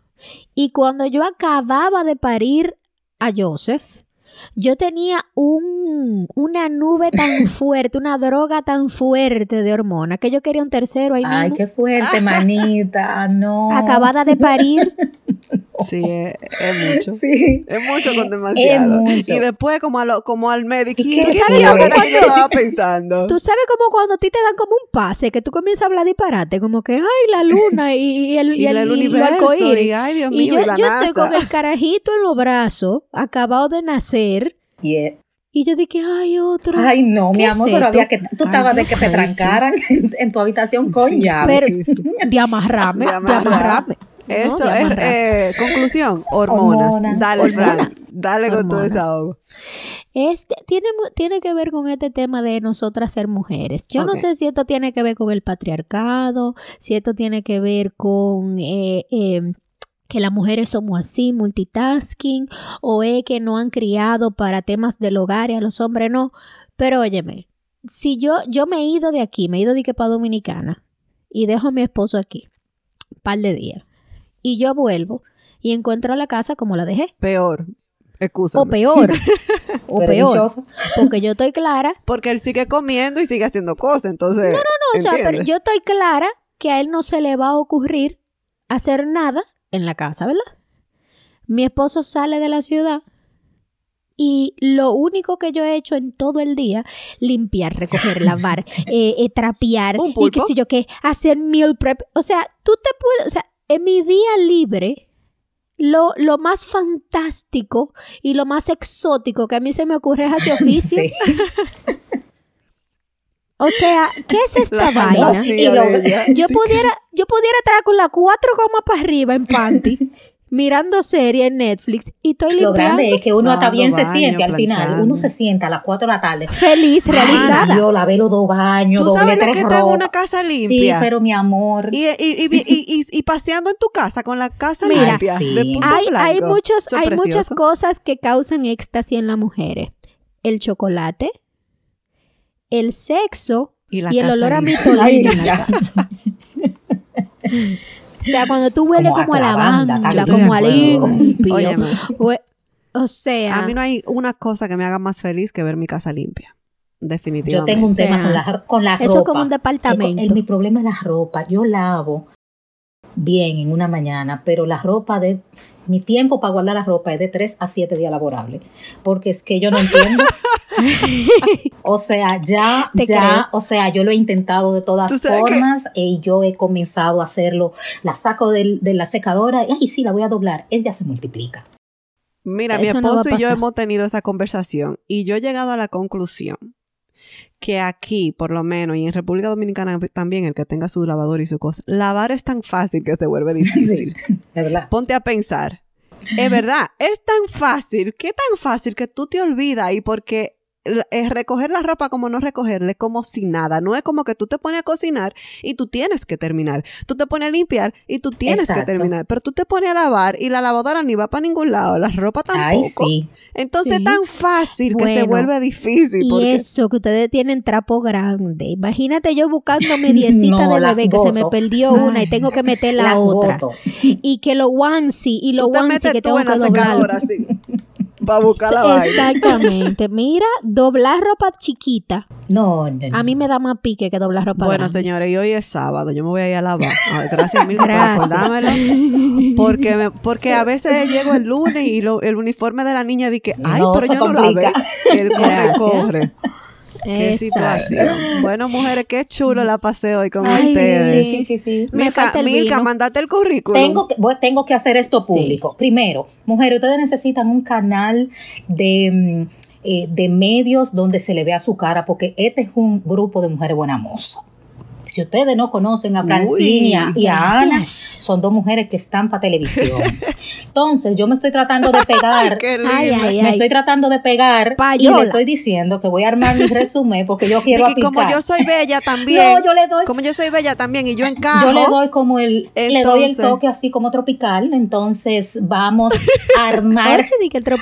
Y cuando yo acababa de parir a Joseph, yo tenía un, una nube tan fuerte, una droga tan fuerte de hormona que yo quería un tercero ahí Ay, qué fuerte, manita, no. Acabada de parir. Sí, es, mucho. Sí. Es mucho con demasiado. Y después como, a como al médico. ¿Qué, ¿Qué sabes que yo estaba pensando? Tú sabes como cuando a ti te dan como un pase, que tú comienzas a hablar disparate, como que, ay, la luna y, el, y, el, universo, y, ay, Dios mío, y yo, yo estoy con el carajito en los brazos, acabado de nacer. Y yo dije, ay, otro. Ay, no, mi amor, pero había que. Tú estabas de que te trancaran en, tu habitación con llave. de amarrarme, de amarrarme. Eso es, eh, conclusión, hormonas. Dale, Frank, dale con todo desahogo. Este, tiene, tiene que ver con este tema de nosotras ser mujeres. Yo no sé si esto tiene que ver con el patriarcado, si esto tiene que ver con... Eh, em, que las mujeres somos así, multitasking, o es que no han criado para temas del hogar y a los hombres no. Pero óyeme, si yo, yo me he ido de aquí, me he ido de que para Dominicana y dejo a mi esposo aquí, un par de días, y yo vuelvo y encuentro la casa como la dejé. Peor. Excusa. O peor. o peor. Porque yo estoy clara. Porque él sigue comiendo y sigue haciendo cosas, entonces. No, no, no. O sea, pero yo estoy clara que a él no se le va a ocurrir hacer nada en la casa, ¿verdad? Mi esposo sale de la ciudad y lo único que yo he hecho en todo el día, limpiar, recoger, lavar, eh, eh, trapear y qué sé yo qué, hacer meal prep. O sea, tú te puedes, o sea, en mi día libre, lo, lo, más fantástico y lo más exótico que a mí se me ocurre es hacer oficio. O sea, ¿qué es esta vaina? yo pudiera, yo pudiera estar con la cuatro comas para arriba en panty mirando serie en Netflix y estoy limpiando. Lo grande es que uno hasta bien se siente al final. Uno se sienta a las 4 de la tarde. Feliz, realizada. Yo lavé los dos baños, ¿Tú sabes lo que está en una casa limpia? Sí, pero mi amor. Y, y, y, y, paseando en tu casa con la casa limpia. hay, hay, muchos, hay muchas cosas que causan éxtasis en las mujeres. El chocolate, el sexo y, el olor a mi en la casa. O sea, cuando tú hueles como, a lavanda, como a limpio. O sea. A mí no hay una cosa que me haga más feliz que ver mi casa limpia. Definitivamente. Yo tengo un tema con la, con la ropa. Eso es como un departamento. mi problema es la ropa. Yo lavo bien en una mañana, pero la ropa de mi tiempo para guardar la ropa es de 3 a 7 días laborables, porque es que yo no entiendo. o sea, ya, ya, o sea, yo lo he intentado de todas formas y yo he comenzado a hacerlo. La saco de, la secadora y, ay, sí, la voy a doblar. Ella se multiplica. Mira, mi esposo y yo hemos tenido esa conversación y yo he llegado a la conclusión que aquí, por lo menos, y en República Dominicana también, el que tenga su lavador y su cosa, lavar es tan fácil que se vuelve difícil. es verdad. Ponte a pensar. Es verdad, es tan fácil, ¿qué tan fácil que tú te olvidas y porque es recoger la ropa como no recogerle, como si nada. No es como que tú te pones a cocinar y tú tienes que terminar. Tú te pones a limpiar y tú tienes que terminar. Pero tú te pones a lavar y la lavadora ni va para ningún lado. La ropa tampoco. Ay, sí. Entonces es tan fácil que se vuelve difícil. Y eso, que ustedes tienen trapo grande. Imagínate yo buscando mi diecita de bebé que se me perdió una y tengo que meter la otra. Y que lo onesie y lo onesie que tengo que doblar. para buscar la Exactamente. Mira, doblar ropa chiquita. No, no, A mí me da más pique que doblar ropa Bueno, señores, y hoy es sábado. Yo me voy a ir a lavar. gracias mil por acordármelo. Porque, porque a veces llego el lunes y el uniforme de la niña dice, ay, pero yo no lo lavé. El corre, corre. Qué situación. Bueno, mujeres, qué chulo la pasé hoy con ustedes. Sí, sí, sí. Milka, Milka mandate el currículum. Tengo que, tengo que hacer esto público. Primero, mujeres, ustedes necesitan un canal de, mm, eh, de medios donde se le vea su cara, porque este es un grupo de mujeres buenas mozas. Si ustedes no conocen a Francinia y a Ana, son dos mujeres que están para televisión. Entonces, yo me estoy tratando de pegar. me estoy tratando de pegar y le estoy diciendo que voy a armar mi resumen porque yo quiero aplicar. como yo soy bella también. no, yo le doy. Como yo soy bella también y yo encajo. Yo le doy como el le doy el toque así como tropical, entonces vamos a armar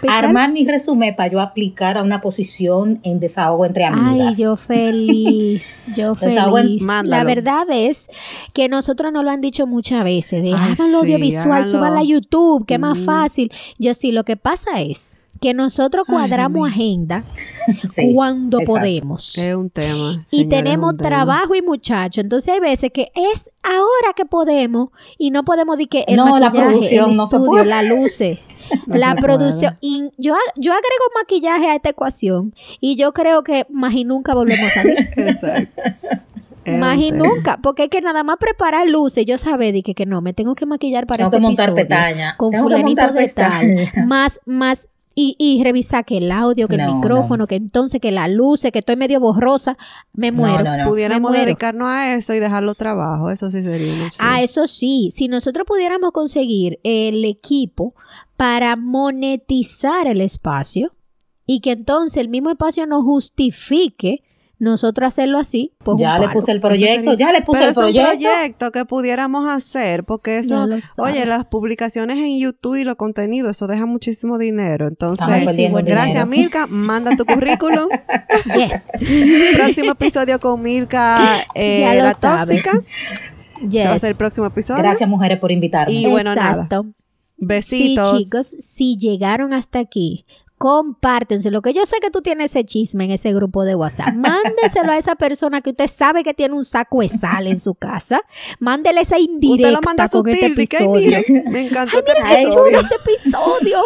armar mi resumen para yo aplicar a una posición en desahogo entre amigas. Ay, yo feliz. Yo feliz la verdad es que nosotros nos lo han dicho muchas veces, de háganlo audiovisual, háganlo. a YouTube, que es más fácil. Yo sí, lo que pasa es que nosotros cuadramos agenda cuando podemos. Es un tema. y tenemos trabajo y muchachos. Entonces hay veces que es ahora que podemos y no podemos decir que el no, la producción no se puede. la luce. la producción. Y yo, yo agrego maquillaje a esta ecuación y yo creo que más y nunca volvemos a salir. Exacto. Más y nunca, porque es que nada más preparar luces, yo sabía de que, que no, me tengo que maquillar para tengo este que montar pestaña. Con fulanito de tal. Más, más y, y revisar que el audio, que el micrófono, que entonces que la luz, que estoy medio borrosa, me muero. Pudiéramos dedicarnos a eso y dejarlo trabajo, eso sí sería. Ah, eso sí, si nosotros pudiéramos conseguir el equipo para monetizar el espacio y que entonces el mismo espacio nos justifique nosotros hacerlo así, pues ya le puse el proyecto, ya le puse el proyecto. un proyecto que pudiéramos hacer, porque eso, oye, las publicaciones en YouTube y los contenidos, eso deja muchísimo dinero. Entonces, gracias Milka, manda tu currículum. yes. Próximo episodio con Milka, eh, la tóxica. Yes. va a ser el próximo episodio. Gracias mujeres por invitarme. Y bueno, Exacto. nada. Besitos. Sí, chicos, si llegaron hasta aquí, compártenselo, que yo sé que tú tienes ese chisme en ese grupo de WhatsApp. Mándeselo a esa persona que usted sabe que tiene un saco de sal en su casa. Mándele esa indirecta usted lo manda con este episodio. me encantó este, este episodio.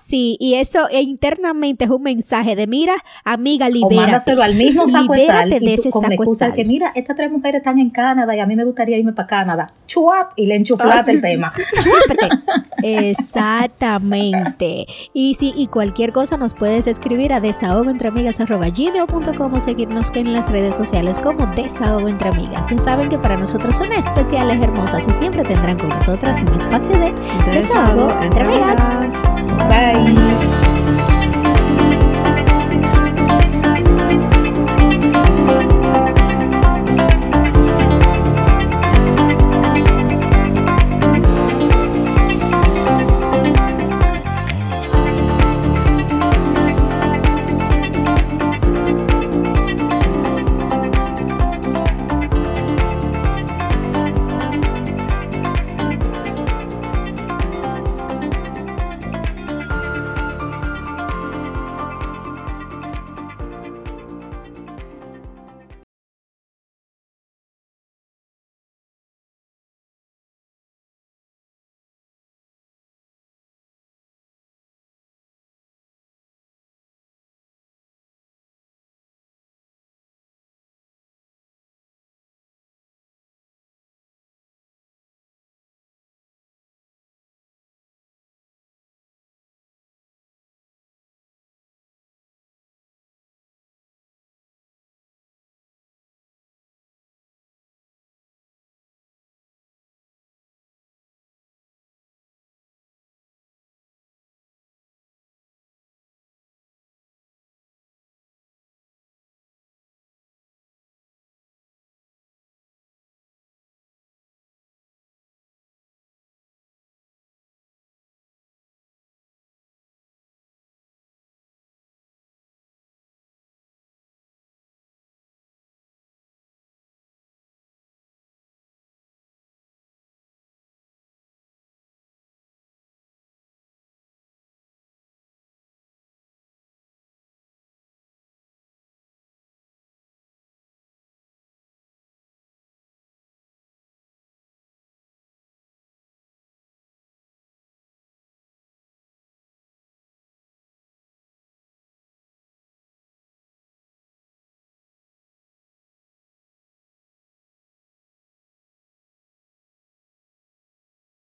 sí, y eso e internamente es un mensaje de mira, amiga, libérate. O mándaselo al mismo saco de sal de ese con saco de sal. que mira, estas tres mujeres están en Canadá y a mí me gustaría irme para Canadá. Chuap y le enchuflaste el tema. Exactamente. Y sí, y cualquier cosa nos puedes escribir a desahogoentreamigas.gmail.com o seguirnos en las redes sociales como Desahogo Entre Amigas. Ya saben que para nosotros son especiales, hermosas y siempre tendrán con nosotras un espacio de Desahogo, Entre Amigas. Bye.